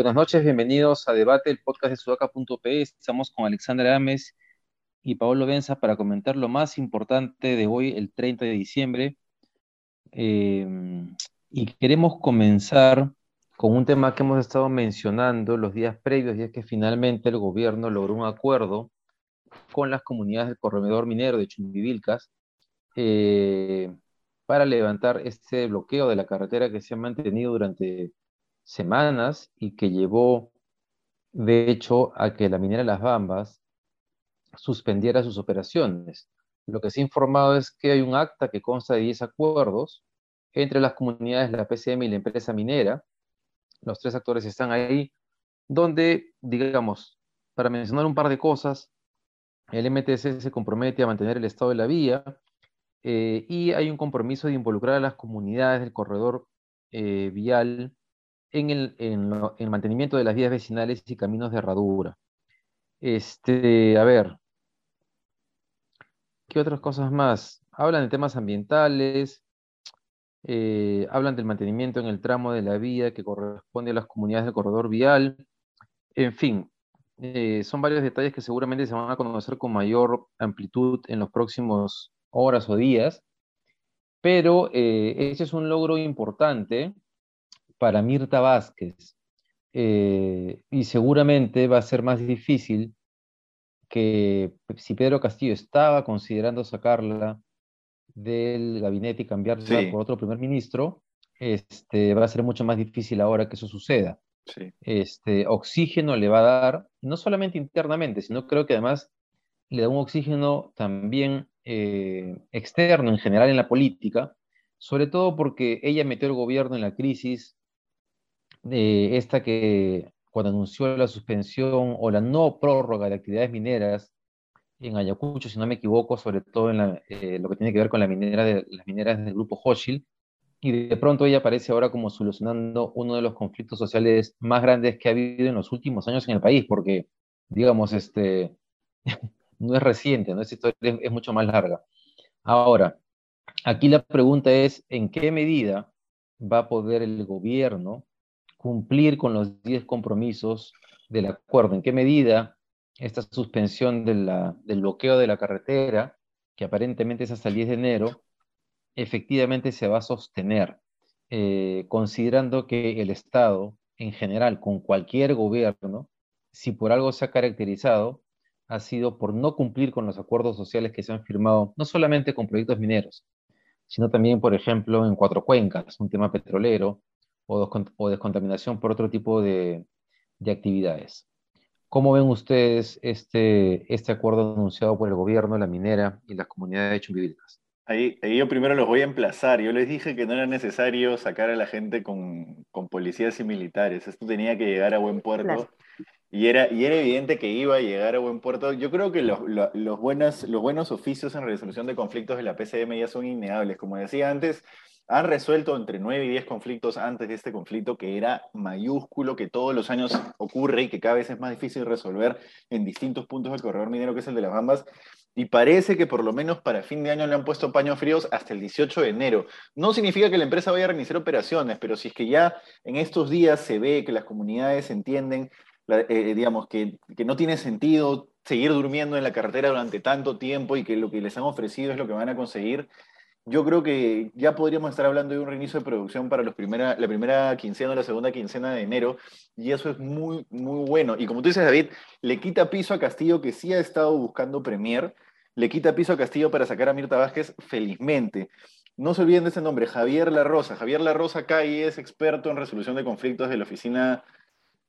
Buenas noches, bienvenidos a Debate, el podcast de sudaca.pe. Estamos con Alexandra Ames y Paolo Benza para comentar lo más importante de hoy, el 30 de diciembre. Em, y queremos comenzar con un tema que hemos estado mencionando los días previos, y es que finalmente el gobierno logró un acuerdo con las comunidades del corredor minero de Chumbivilcas eh, para levantar este bloqueo de la carretera que se ha mantenido durante semanas y que llevó, de hecho, a que la minera Las Bambas suspendiera sus operaciones. Lo que se ha informado es que hay un acta que consta de 10 acuerdos entre las comunidades, la PCM y la empresa minera. Los tres actores están ahí, donde, digamos, para mencionar un par de cosas, el MTC se compromete a mantener el estado de la vía eh, y hay un compromiso de involucrar a las comunidades del corredor eh, vial en el, mantenimiento de las vías vecinales y caminos de herradura. Este, a ver, ¿qué otras cosas más? Hablan de temas ambientales, eh, hablan del mantenimiento en el tramo de la vía que corresponde a las comunidades del corredor vial, en fin, eh, son varios detalles que seguramente se van a conocer con mayor amplitud en los próximos horas o días, pero eh, ese es un logro importante para Mirta Vázquez. Eh, y seguramente va a ser más difícil que si Pedro Castillo estaba considerando sacarla del gabinete y cambiarla por otro primer ministro, este, va a ser mucho más difícil ahora que eso suceda. Este, oxígeno le va a dar, no solamente internamente, sino creo que además le da un oxígeno también eh, externo en general en la política, sobre todo porque ella metió el gobierno en la crisis de esta que cuando anunció la suspensión o la no prórroga de actividades mineras en Ayacucho, si no me equivoco, sobre todo en eh, lo que tiene que ver con la minera de, las mineras del grupo Hochschild, y de pronto ella aparece ahora como solucionando uno de los conflictos sociales más grandes que ha habido en los últimos años en el país, porque, digamos, este, no es reciente, ¿no? Esta historia es, es mucho más larga. Ahora, aquí la pregunta es, ¿en qué medida va a poder el gobierno cumplir con los 10 compromisos del acuerdo. ¿En qué medida esta suspensión del bloqueo de la carretera, que aparentemente es hasta el 10 de enero, efectivamente se va a sostener, eh, considerando que el Estado, en general, con cualquier gobierno, si por algo se ha caracterizado, ha sido por no cumplir con los acuerdos sociales que se han firmado, no solamente con proyectos mineros, sino también, por ejemplo, en Cuatro Cuencas, un tema petrolero, o, descontaminación por otro tipo de, actividades. ¿Cómo ven ustedes este, este acuerdo anunciado por el gobierno, la minera y las comunidades de chumbivilcas? Ahí, ahí, yo primero los voy a emplazar. Yo les dije que no era necesario sacar a la gente con, con policías y militares. Esto tenía que llegar a buen puerto. Y, era, y era evidente que iba a llegar a buen puerto. Yo creo que los, los, los, buenos, los buenos oficios en resolución de conflictos de la PCM ya son innegables. Como decía antes, han resuelto entre 9 y 10 conflictos antes de este conflicto que era mayúsculo, que todos los años ocurre y que cada vez es más difícil resolver en distintos puntos del corredor minero, que es el de las Bambas. Y parece que por lo menos para fin de año le han puesto paños fríos hasta el 18 de enero. No significa que la empresa vaya a reiniciar operaciones, pero si es que ya en estos días se ve que las comunidades entienden, eh, digamos, que, que no tiene sentido seguir durmiendo en la carretera durante tanto tiempo y que lo que les han ofrecido es lo que van a conseguir, yo creo que ya podríamos estar hablando de un reinicio de producción para los primera, la primera quincena o la segunda quincena de enero, y eso es muy, muy bueno. Y como tú dices, David, le quita piso a Castillo, que sí ha estado buscando Premier, le quita piso a Castillo para sacar a Mirta Vázquez, felizmente. No se olviden de ese nombre, Javier La Rosa. Javier La Rosa y es experto en resolución de conflictos de la oficina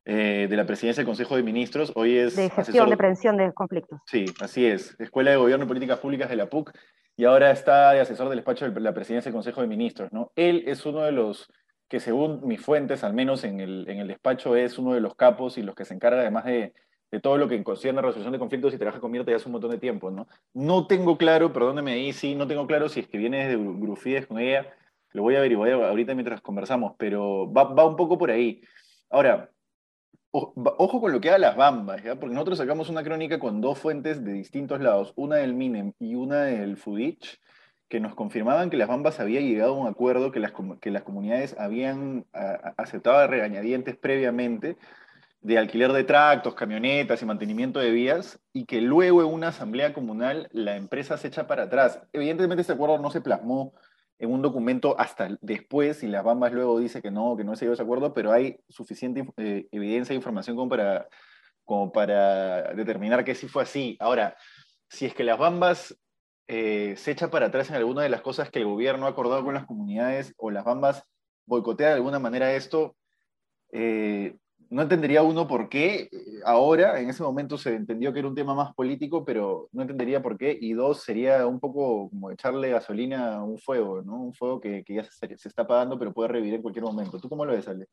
eh, de la presidencia del Consejo de Ministros. Hoy es. De gestión de prevención de conflictos. Sí, así es. Escuela de Gobierno y Políticas Públicas de la PUC y ahora está de asesor del despacho de la presidencia del Consejo de Ministros. ¿no? Él es uno de los que, según mis fuentes, al menos en el, en el despacho, es uno de los capos y los que se encarga además de, de todo lo que concierne a resolución de conflictos y trabaja con Mirta ya hace un montón de tiempo. ¿no? no tengo claro, perdóneme ahí, sí, no tengo claro si es que viene desde Grufides con ella, lo voy a averiguar ahorita mientras conversamos, pero va, va un poco por ahí. Ahora, ojo con lo que haga las bambas, ¿ya? porque nosotros sacamos una crónica con dos fuentes de distintos lados, una del MINEM y una del FUDICH, que nos confirmaban que las bambas había llegado a un acuerdo, que las, que las comunidades habían aceptado regañadientes previamente de alquiler de tractos, camionetas y mantenimiento de vías, y que luego en una asamblea comunal la empresa se echa para atrás. Evidentemente este acuerdo no se plasmó en un documento hasta después, y las Bambas luego dice que no, que no se a ese acuerdo, pero hay suficiente eh, evidencia e información como para, como para determinar que sí fue así. Ahora, si es que las Bambas eh, se echa para atrás en alguna de las cosas que el gobierno ha acordado con las comunidades o las Bambas boicotea de alguna manera esto, eh, no entendería uno por qué eh, ahora, en ese momento se entendió que era un tema más político, pero no entendería por qué. Y dos, sería un poco como echarle gasolina a un fuego, ¿no? Un fuego que, ya se, está apagando, pero puede revivir en cualquier momento. ¿Tú cómo lo ves, Ale?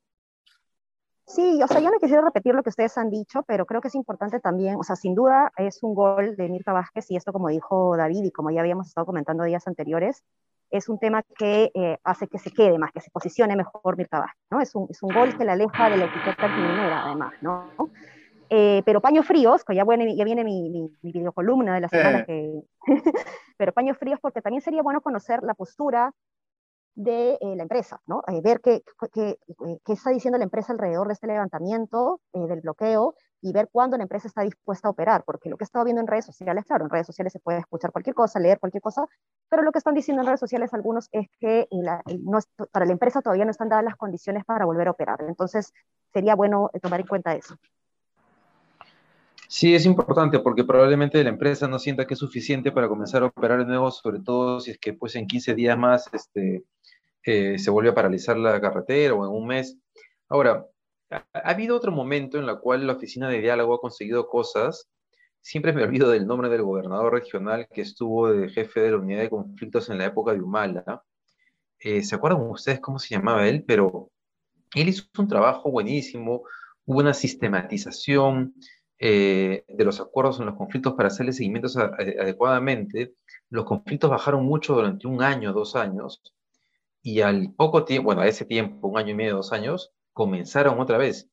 Sí, o sea, yo no quisiera repetir lo que ustedes han dicho, pero creo que es importante también, o sea, sin duda es un gol de Mirta Vázquez y esto como dijo David y como ya habíamos estado comentando días anteriores, es un tema que eh, hace que se quede más, que se posicione mejor Mirta Vázquez, ¿no? Es un, es un gol que la aleja de la etiqueta criminera, además, ¿no? Eh, pero paños fríos, que ya, viene, ya viene mi, mi, mi videocolumna de la semana, que, pero paños fríos porque también sería bueno conocer la postura de eh, la empresa, ¿no? ver qué, qué, qué, está diciendo la empresa alrededor de este levantamiento, del bloqueo, y ver cuándo la empresa está dispuesta a operar, porque lo que he estado viendo en redes sociales, claro, en redes sociales se puede escuchar cualquier cosa, leer cualquier cosa, pero lo que están diciendo en redes sociales algunos es que para la empresa todavía no están dadas las condiciones para volver a operar. Entonces, sería bueno eh, tomar en cuenta eso. Sí, es importante porque probablemente la empresa no sienta que es suficiente para comenzar a operar de nuevo, sobre todo si es que pues en 15 días más este, eh, se vuelve a paralizar la carretera o en un mes. Ahora, ha, habido otro momento en el cual la oficina de diálogo ha conseguido cosas. Siempre me olvido del nombre del gobernador regional que estuvo de jefe de la unidad de conflictos en la época de Humala. Eh, ¿Se acuerdan ustedes cómo se llamaba él? Pero él hizo un trabajo buenísimo, hubo una sistematización eh, de los acuerdos en los conflictos para hacerle seguimientos adecuadamente. Los conflictos bajaron mucho durante un año, dos años, y al poco tiempo, bueno, a ese tiempo, un año y medio, dos años, comenzaron otra vez.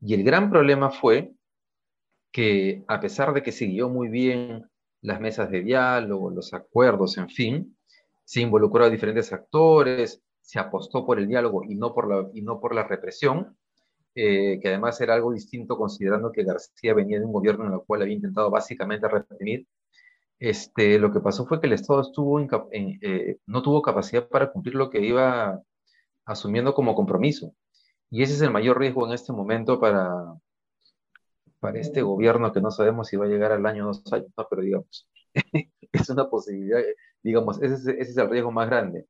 Y el gran problema fue que a pesar de que siguió muy bien las mesas de diálogo, los acuerdos, en fin, se involucró a diferentes actores, se apostó por el diálogo y no por la, y no por la represión, eh, que además era algo distinto considerando que García venía de un gobierno en el cual había intentado básicamente reprimir. Este, lo que pasó fue que el Estado eh, no tuvo capacidad para cumplir lo que iba asumiendo como compromiso. Y ese es el mayor riesgo en este momento para, para este gobierno que no sabemos si va a llegar al año dos años, ¿no? pero digamos, es una posibilidad, digamos, ese es, ese es, el riesgo más grande.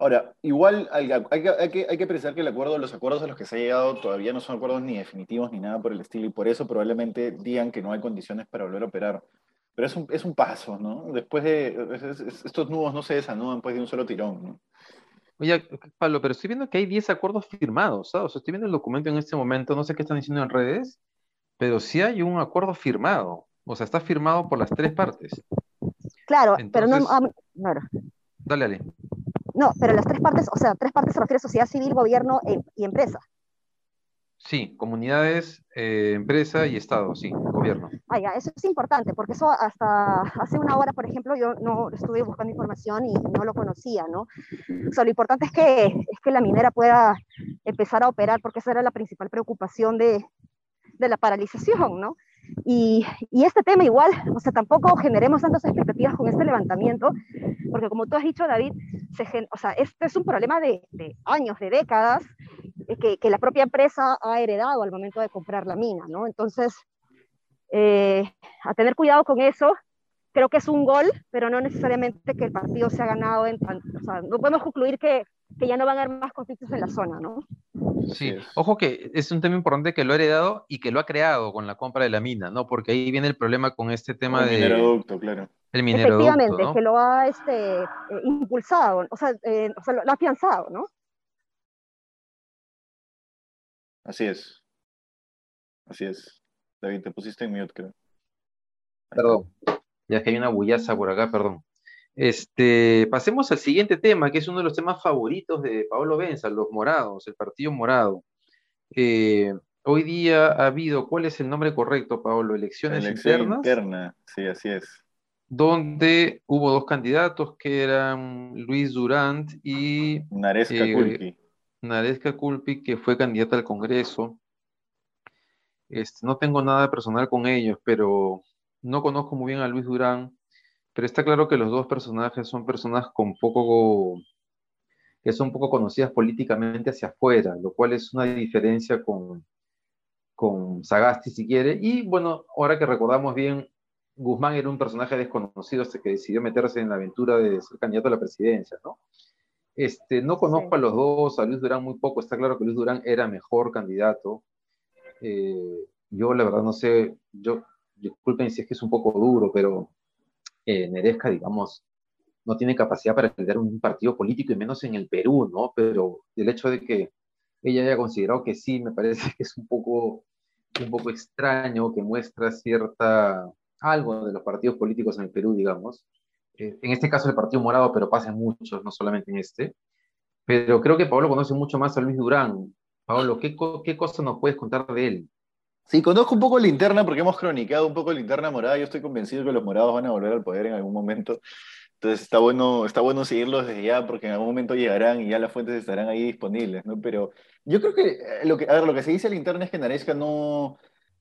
Ahora, igual hay, hay, que, hay, que, hay que pensar que el acuerdo, los acuerdos a los que se ha llegado todavía no son acuerdos ni definitivos ni nada por el estilo, y por eso probablemente digan que no hay condiciones para volver a operar. Pero es un, es un paso, ¿no? Después de, estos nudos no se desanudan después de un solo tirón, ¿no? Oye, Pablo, pero estoy viendo que hay 10 acuerdos firmados, ¿sabes? estoy viendo el documento en este momento, no sé qué están diciendo en redes, pero sí hay un acuerdo firmado. O sea, está firmado por las tres partes. Claro, pero no, Dale, dale. No, pero las tres partes, o sea, tres partes se refiere a sociedad civil, gobierno e, y empresa. Sí, comunidades, eh, empresa y Estado, sí, gobierno. Ah, ya, eso es importante, porque eso hasta hace una hora, por ejemplo, yo no estuve buscando información y no lo conocía, ¿no? O sea, lo importante es que, es que la minera pueda empezar a operar, porque esa era la principal preocupación de, de la paralización, ¿no? Y, y, este tema igual, o sea, tampoco generemos tantas expectativas con este levantamiento, porque como tú has dicho, David, se, o sea, este es un problema de, de años, de décadas, que, que, la propia empresa ha heredado al momento de comprar la mina, ¿no? Entonces, eh, a tener cuidado con eso, creo que es un gol, pero no necesariamente que el partido se ha ganado en o sea, no podemos concluir que, que, ya no van a haber más conflictos en la zona, ¿no? Sí, ojo que es un tema importante que lo ha heredado y que lo ha creado con la compra de la mina, ¿no? Porque ahí viene el problema con este tema el de... Mineroducto, claro. El mineroducto, Efectivamente, ¿no? que lo ha este, eh, impulsado, o sea, eh, o sea, lo ha afianzado, ¿no? Así es. Así es. David, te pusiste en mute, creo. Perdón. Ya que hay una bullaza por acá, perdón. Este, pasemos al siguiente tema, que es uno de los temas favoritos de Pablo Benza, los morados, el partido morado. Eh, hoy día ha habido, ¿cuál es el nombre correcto, Pablo? Elecciones Elección internas. interna, sí, así es. donde hubo dos candidatos que eran Luis Durant y Naresca eh, Kulki. Naresca Culpi, que fue candidata al Congreso. Este, no tengo nada personal con ellos, pero no conozco muy bien a Luis Durán, pero está claro que los dos personajes son personas con poco, que son poco conocidas políticamente hacia afuera, lo cual es una diferencia con, con Sagasti, si quiere. Y bueno, ahora que recordamos bien, Guzmán era un personaje desconocido hasta que decidió meterse en la aventura de ser candidato a la presidencia, ¿no? Este, no conozco a los dos, a Luis Durán muy poco, está claro que Luis Durán era mejor candidato. Eh, yo la verdad no sé, yo, disculpen si es que es un poco duro, pero eh, Neresca, digamos, no tiene capacidad para liderar un partido político y menos en el Perú, ¿no? Pero el hecho de que ella haya considerado que sí, me parece que es un poco, un poco extraño, que muestra cierta, algo de los partidos políticos en el Perú, digamos. Eh, en este caso el Partido Morado, pero pasa en muchos, no solamente en este. Pero creo que Pablo conoce mucho más a Luis Durán. Pablo, ¿qué, qué cosa nos puedes contar de él? Sí, conozco un poco la interna porque hemos cronicado un poco la interna morada. Yo estoy convencido que los morados van a volver al poder en algún momento. Entonces está bueno, está bueno seguirlos desde ya porque en algún momento llegarán y ya las fuentes estarán ahí disponibles, ¿no? Pero yo creo que eh, lo que, a ver, lo que se dice a la interna es que Naresca no,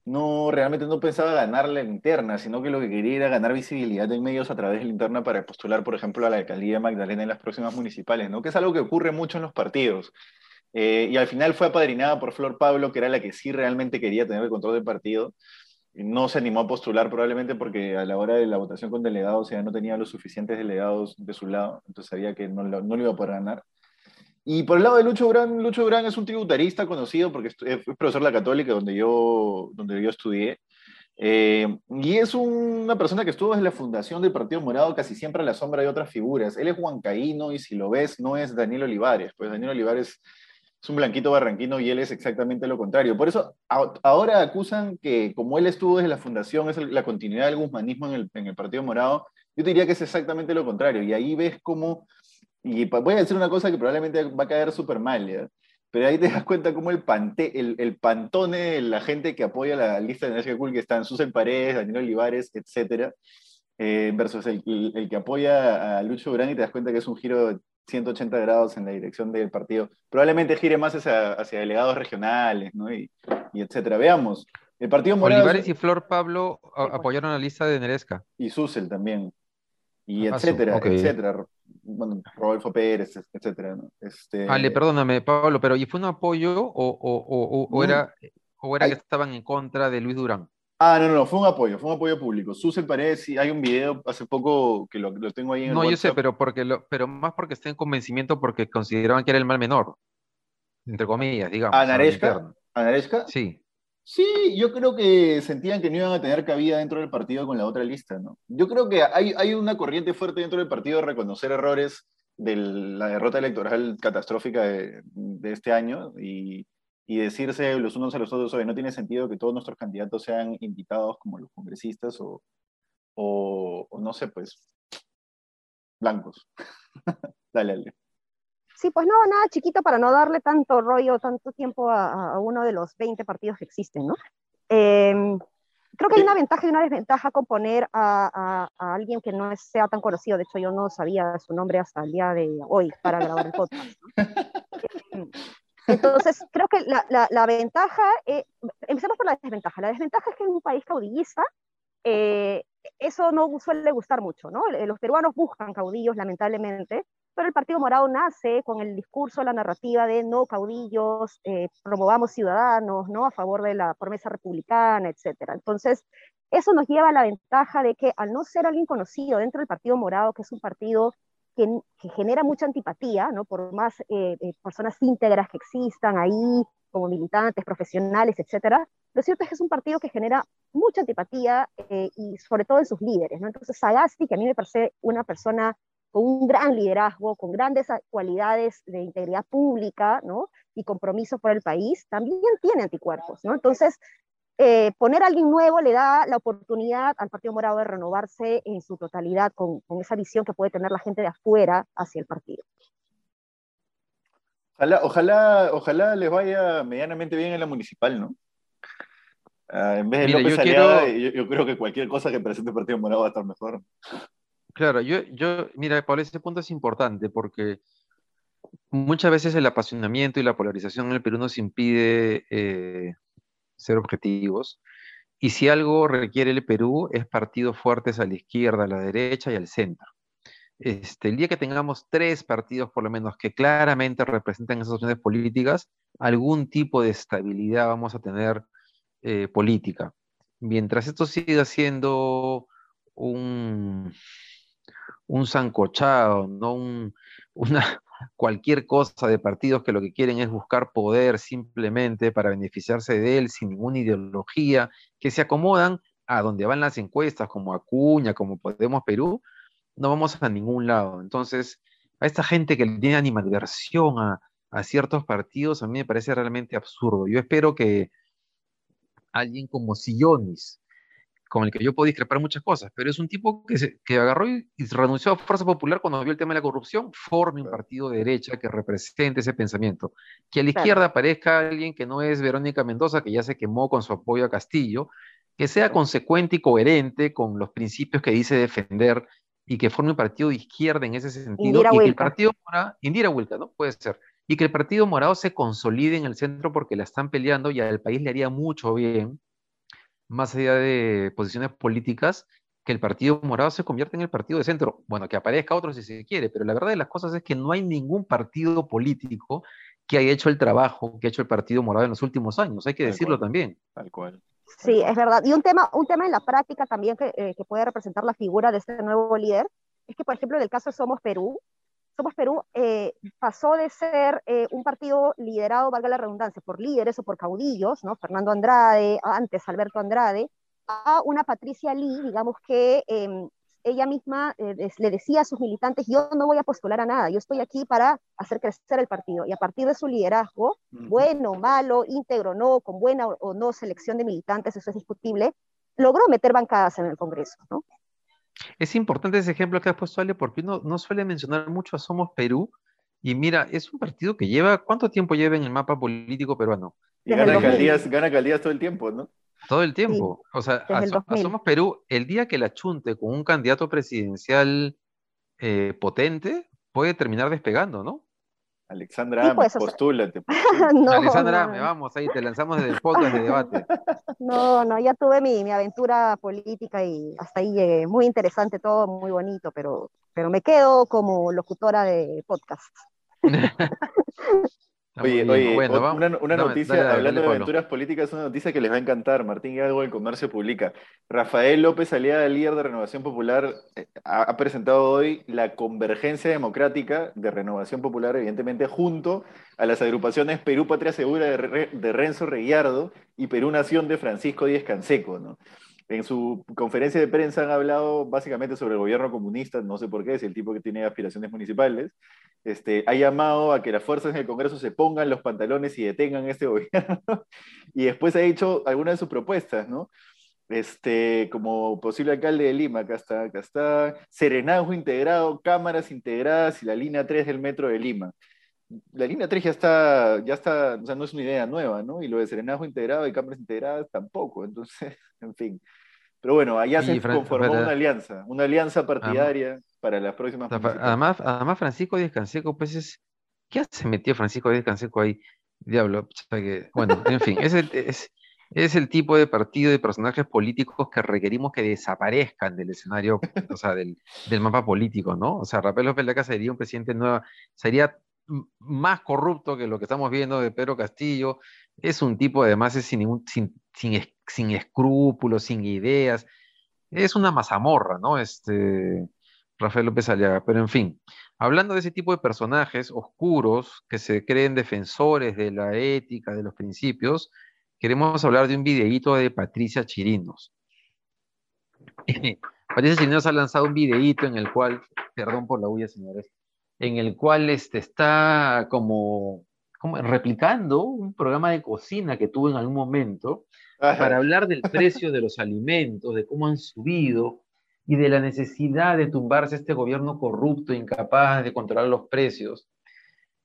no realmente no pensaba ganar la interna, sino que lo que quería era ganar visibilidad en medios a través de la interna para postular, por ejemplo, a la alcaldía de Magdalena en las próximas municipales, ¿no? Que es algo que ocurre mucho en los partidos. Eh, y al final fue apadrinada por Flor Pablo, que era la que sí realmente quería tener el control del partido. No se animó a postular probablemente porque a la hora de la votación con delegados ya no tenía los suficientes delegados de su lado, entonces sabía que no, no lo iba a poder ganar. Y por el lado de Lucho Durán, Lucho Durán es un tributarista conocido porque es profesor de la Católica donde yo, donde yo estudié. Eh, y es una persona que estuvo desde la fundación del Partido Morado casi siempre a la sombra de otras figuras. Él es huancaíno y si lo ves no es Daniel Olivares, pues Daniel Olivares es un blanquito barranquino y él es exactamente lo contrario. Por eso a- ahora acusan que como él estuvo desde la fundación, es el- la continuidad del guzmanismo en el, en el Partido Morado, yo te diría que es exactamente lo contrario. Y ahí ves cómo, y voy a decir una cosa que probablemente va a caer súper mal, ¿ya? pero ahí te das cuenta cómo el, pante, el, el pantone de la gente que apoya la lista de Energía Cool, que están Susan Paredes, Daniel Olivares, etcétera, eh, versus el, el- que apoya a Lucho Durán y te das cuenta que es un giro de 180 grados en la dirección del partido. Probablemente gire más hacia, hacia delegados regionales, ¿no? Y, y etcétera. Veamos. El Partido Morado Olivares y Flor Pablo a- apoyaron la lista de Neresca. y Susel también. Y Ah, etcétera, etcétera. Bueno, Rodolfo Pérez, etcétera, ¿no? Este, Ale, perdóname, Pablo, pero ¿y fue un apoyo o, o- o- o- era, o era que estaban en contra de Luis Durán? Ah, no, no, no, fue un apoyo, fue un apoyo público. Susel Paredes, hay un video hace poco que lo, lo tengo ahí en el No, yo sé, pero porque lo, pero más porque está en convencimiento porque consideraban que era el mal menor, entre comillas, digamos. ¿A Naresca? ¿A Naresca? Sí. Sí, yo creo que sentían que no iban a tener cabida dentro del partido con la otra lista, ¿no? Yo creo que hay, hay una corriente fuerte dentro del partido de reconocer errores de la derrota electoral catastrófica de, este año y, y decirse los unos a los otros, oye, no tiene sentido que todos nuestros candidatos sean invitados como los congresistas o, o, no sé, pues, blancos. Dale, Ale. Sí, pues no, nada chiquito para no darle tanto rollo, tanto tiempo a, a uno de los 20 partidos que existen, ¿no? Eh, creo que hay una ventaja y una desventaja con poner a, a- a alguien que no sea tan conocido. De hecho, yo no sabía su nombre hasta el día de hoy para grabar el podcast. ¿no? Eh, Entonces, creo que la, la- la ventaja, eh, empecemos por la desventaja. La desventaja es que en un país caudillista, eh, eso no suele gustar mucho, ¿no? Los peruanos buscan caudillos, lamentablemente, pero el Partido Morado nace con el discurso, la narrativa de no caudillos, eh, promovamos ciudadanos, ¿no? A favor de la promesa republicana, etcétera. Entonces, eso nos lleva a la ventaja de que al no ser alguien conocido dentro del Partido Morado, que es un partido que, que genera mucha antipatía, ¿no? Por más eh, eh, personas íntegras que existan ahí, como militantes, profesionales, etcétera, lo cierto es que es un partido que genera mucha antipatía eh, y sobre todo en sus líderes, ¿no? Entonces, Sagasti, que a mí me parece una persona con un gran liderazgo, con grandes cualidades de integridad pública, ¿no? Y compromiso por el país, también tiene anticuerpos, ¿no? Entonces, eh, poner a alguien nuevo le da la oportunidad al Partido Morado de renovarse en su totalidad con, con esa visión que puede tener la gente de afuera hacia el partido. Ojalá, ojalá, ojalá les vaya medianamente bien en la municipal, ¿no? Ah, en vez de López Aliaga, yo, creo que cualquier cosa que presente el Partido Morado va a estar mejor. Claro, yo, yo, mira, por ese punto es importante porque muchas veces el apasionamiento y la polarización en el Perú nos impide eh, ser objetivos. Y si algo requiere el Perú es partidos fuertes a la izquierda, a la derecha y al centro. Este, el día que tengamos tres partidos por lo menos que claramente representen esas opciones políticas, algún tipo de estabilidad vamos a tener eh, política. Mientras esto siga siendo un, un zancochado, no un, una, cualquier cosa de partidos que lo que quieren es buscar poder simplemente para beneficiarse de él sin ninguna ideología, que se acomodan a donde van las encuestas, como Acuña, como Podemos Perú, no vamos a ningún lado. Entonces, a esta gente que tiene animadversión a, a ciertos partidos, a mí me parece realmente absurdo. Yo espero que alguien como Sillonis, con el que yo puedo discrepar muchas cosas, pero es un tipo que, se, que agarró y, renunció a Fuerza Popular cuando vio el tema de la corrupción, forme un partido de derecha que represente ese pensamiento. Que a la izquierda aparezca alguien que no es Verónica Mendoza, que ya se quemó con su apoyo a Castillo, que sea consecuente y coherente con los principios que dice defender y que forme un partido de izquierda en ese sentido. y que el partido morado, Indira Wilka, ¿no? Puede ser. Y que el partido morado se consolide en el centro porque la están peleando y al país le haría mucho bien más allá de posiciones políticas, que el Partido Morado se convierta en el partido de centro. Bueno, que aparezca otro si se quiere, pero la verdad de las cosas es que no hay ningún partido político que haya hecho el trabajo que ha hecho el Partido Morado en los últimos años, hay que decirlo también. Tal cual. Sí, es verdad. Y un tema, un tema en la práctica también que, eh, que puede representar la figura de este nuevo líder es que, por ejemplo, en el caso de Somos Perú, somos Perú eh, pasó de ser eh, un partido liderado, valga la redundancia, por líderes o por caudillos, ¿no? Fernando Andrade, antes Alberto Andrade, a una Patricia Lee, digamos que em, ella misma eh, le decía a sus militantes, yo no voy a postular a nada, yo estoy aquí para hacer crecer el partido. Y a partir de su liderazgo, bueno, malo, íntegro, no, con buena o no selección de militantes, eso es discutible, logró meter bancadas en el Congreso, ¿no? Es importante ese ejemplo que has puesto, Ale, porque uno no suele mencionar mucho a Somos Perú. Y mira, es un partido que lleva, ¿cuánto tiempo lleva en el mapa político peruano? gana alcaldías, gana alcaldías todo el tiempo, ¿no? Todo el tiempo. o sea, a, Somos Perú, el día que la chunte con un candidato presidencial eh, potente, puede terminar despegando, ¿no? Alexandra, pues, postúlate. Alexandra, me vamos, ahí te lanzamos desde el podcast de debate. No, no, ya tuve mi, mi, aventura política y hasta ahí llegué. Muy interesante todo, muy bonito, pero, pero me quedo como locutora de podcast. Oye, oye, una, noticia, hablando de aventuras políticas, una noticia que les va a encantar. Martín Hidalgo del Comercio publica. Rafael López Aliada, líder de Renovación Popular, eh, ha, presentado hoy la convergencia democrática de Renovación Popular, evidentemente, junto a las agrupaciones Perú Patria Segura de, de Renzo Reguiardo y Perú Nación de Francisco Díez Canseco, ¿no? En su conferencia de prensa han hablado básicamente sobre el gobierno comunista, no sé por qué, es el tipo que tiene aspiraciones municipales. Este, ha llamado a que las fuerzas en el Congreso se pongan los pantalones y detengan este gobierno. y después ha hecho algunas de sus propuestas, ¿no? Este, como posible alcalde de Lima, acá está, acá está, serenazgo integrado, cámaras integradas y la línea 3 del metro de Lima. La línea 3 ya está, ya está, o sea, no es una idea nueva, ¿no? Y lo de serenazgo integrado y cámaras integradas tampoco, entonces, en fin. Pero bueno, allá se conformó una alianza, una alianza partidaria para las próximas. Además, además, Francisco Díaz Canseco, pues es. ¿Qué hace metió Francisco Díaz Canseco ahí? Diablo, bueno, en fin, es el, es, es el tipo de partido de personajes políticos que requerimos que desaparezcan del escenario, o sea, del, del mapa político, ¿no? O sea, Rafael López Laca sería un presidente nuevo, sería más corrupto que lo que estamos viendo de Pedro Castillo. Es un tipo, además, es sin, sin, sin escrúpulos, sin ideas. Es una mazamorra, ¿no? Este, Rafael López Aliaga. Pero en fin, hablando de ese tipo de personajes oscuros que se creen defensores de la ética, de los principios, queremos hablar de un videíto de Patricia Chirinos. Patricia Chirinos ha lanzado un videíto en el cual, perdón por la huya, señores, en el cual este, está como, como replicando un programa de cocina que tuvo en algún momento, para hablar del precio de los alimentos, de cómo han subido y de la necesidad de tumbarse este gobierno corrupto, incapaz de controlar los precios.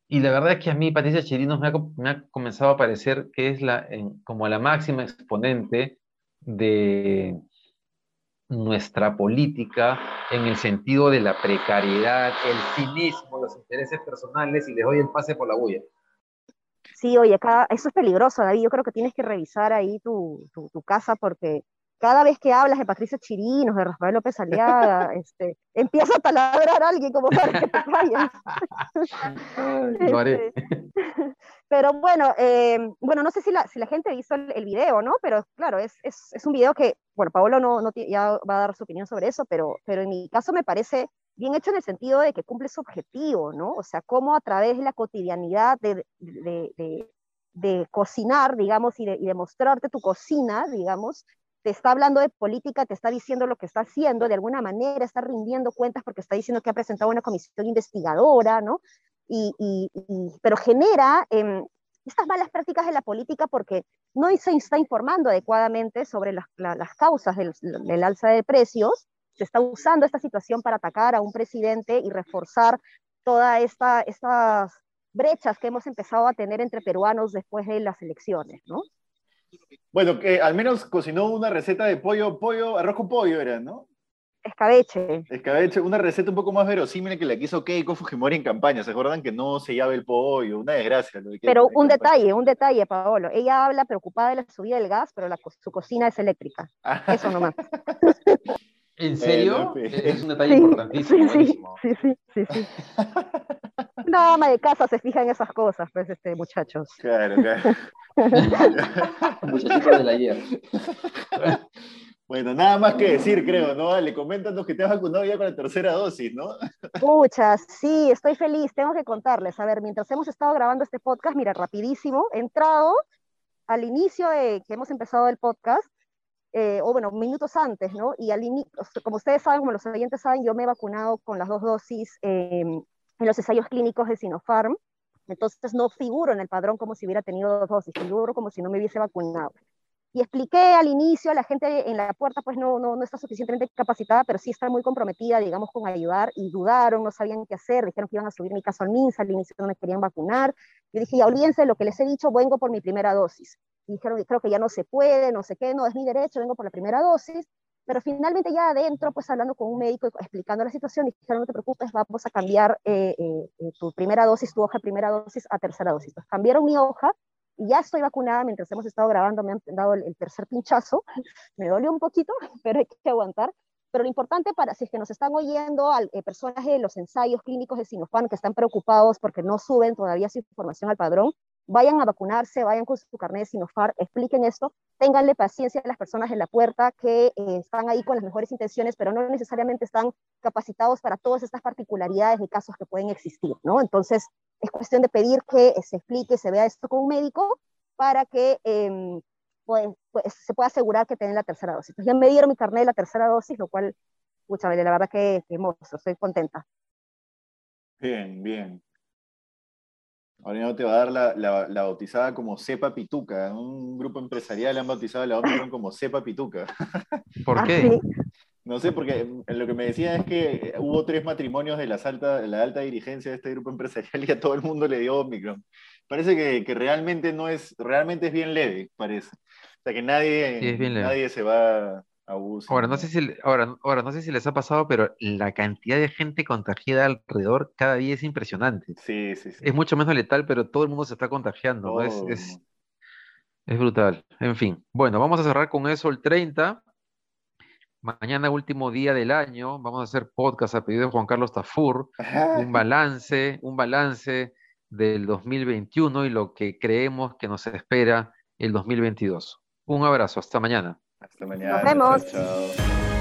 Y la verdad es que a mí Patricia Chirinos me ha, comenzado a parecer que es la, como la máxima exponente de nuestra política en el sentido de la precariedad, el cinismo, los intereses personales y les doy el pase por la bulla. Sí, oye, acá, eso es peligroso, David. Yo creo que tienes que revisar ahí tu, tu casa porque cada vez que hablas de Patricia Chirinos, de Rafael López Aliaga, este, empieza a taladrar a alguien como para que te vayas. Lo haré. Este, pero bueno, eh, bueno, no sé si la, si la gente hizo el, el, video, ¿no? Pero claro, es, es, es, un video que, bueno, Paolo no, no ya va a dar su opinión sobre eso, pero, pero en mi caso me parece bien hecho en el sentido de que cumple su objetivo, ¿no? O sea, cómo a través de la cotidianidad de, de, de, de cocinar, digamos, y de, y de mostrarte tu cocina, digamos, te está hablando de política, te está diciendo lo que está haciendo, de alguna manera está rindiendo cuentas porque está diciendo que ha presentado una comisión investigadora, ¿no? Y, y, pero genera eh, estas malas prácticas de la política porque no se está informando adecuadamente sobre las, la, las causas del, del, alza de precios, se está usando esta situación para atacar a un presidente y reforzar todas esta, estas brechas que hemos empezado a tener entre peruanos después de las elecciones, ¿no? Bueno, que al menos cocinó una receta de pollo, pollo, arroz con pollo era, ¿no? Escabeche. Escabeche, una receta un poco más verosímil que la que hizo Keiko Fujimori en campaña. ¿Se acuerdan que no se llave el pollo? Una desgracia. Lo pero un campaña. detalle, un detalle, Paolo. Ella habla preocupada de la subida del gas, pero la, su cocina es eléctrica. Eso nomás. ¿En serio? es un detalle sí, importantísimo. Sí, sí, sí, sí, sí. Una ama de casa se fija en esas cosas, pues, este, muchachos. Claro, claro. Muchachitos del ayer. Bueno, nada más que decir, creo, ¿no? Le coméntanos que te has vacunado ya con la tercera dosis, ¿no? Muchas, sí, estoy feliz. Tengo que contarles. A ver, mientras hemos estado grabando este podcast, mira, rapidísimo, he entrado al inicio de que hemos empezado el podcast, eh, o bueno, minutos antes, ¿no? Y al como ustedes saben, como los oyentes saben, yo me he vacunado con las dos dosis eh, en los ensayos clínicos de Sinopharm. Entonces no figuro en el padrón como si hubiera tenido dos dosis, figuro como si no me hubiese vacunado. Y expliqué al inicio, la gente en la puerta pues no, no, no está suficientemente capacitada, pero sí está muy comprometida, digamos, con ayudar, y dudaron, no sabían qué hacer, dijeron que iban a subir mi caso al MINSA, al inicio no me querían vacunar. Yo dije, ya olvídense de lo que les he dicho, vengo por mi primera dosis. Y dijeron, creo que ya no se puede, no sé qué, no, es mi derecho, vengo por la primera dosis. Pero finalmente ya adentro, pues hablando con un médico, explicando la situación, dijeron, no te preocupes, vamos a cambiar eh, eh, tu primera dosis, tu hoja de primera dosis a tercera dosis. Entonces cambiaron mi hoja y ya estoy vacunada, mientras hemos estado grabando me han dado el, el tercer pinchazo, me dolió un poquito, pero hay que aguantar. Pero lo importante para, si es que nos están oyendo, al, eh, personas de los ensayos clínicos de Sinopharm que están preocupados porque no suben todavía su información al padrón, vayan a vacunarse, vayan con su carnet de Sinofar, expliquen esto, ténganle paciencia a las personas en la puerta que eh, están ahí con las mejores intenciones, pero no necesariamente están capacitados para todas estas particularidades de casos que pueden existir, ¿no? Entonces, es cuestión de pedir que se explique, se vea esto con un médico para que eh, pues, pues, se pueda asegurar que tienen la tercera dosis. Entonces, ya me dieron mi carnet de la tercera dosis, lo cual, mucha la verdad que, que hermoso, estoy contenta. Bien, bien. Ahora no te va a dar la, la, la, bautizada como Cepa Pituca. Un grupo empresarial han bautizado la Omicron como Cepa Pituca. ¿Por qué? No sé, porque lo que me decían es que hubo tres matrimonios de, las alta, de la alta dirigencia de este grupo empresarial y a todo el mundo le dio Omicron. Parece que, que realmente no es, realmente es bien leve, parece. O sea que nadie, sí, nadie se va Ahora no, sé si, ahora, ahora, no sé si les ha pasado, pero la cantidad de gente contagiada alrededor cada día es impresionante. Sí, sí, sí. Es mucho menos letal, pero todo el mundo se está contagiando. ¿no? Es, es, es, brutal. En fin. Bueno, vamos a cerrar con eso el 30. Mañana, último día del año, vamos a hacer podcast a pedido de Juan Carlos Tafur. un balance, un balance del 2021 y lo que creemos que nos espera el 2022. Un abrazo, hasta mañana. Hasta mañana. Nos vemos. chao. chao.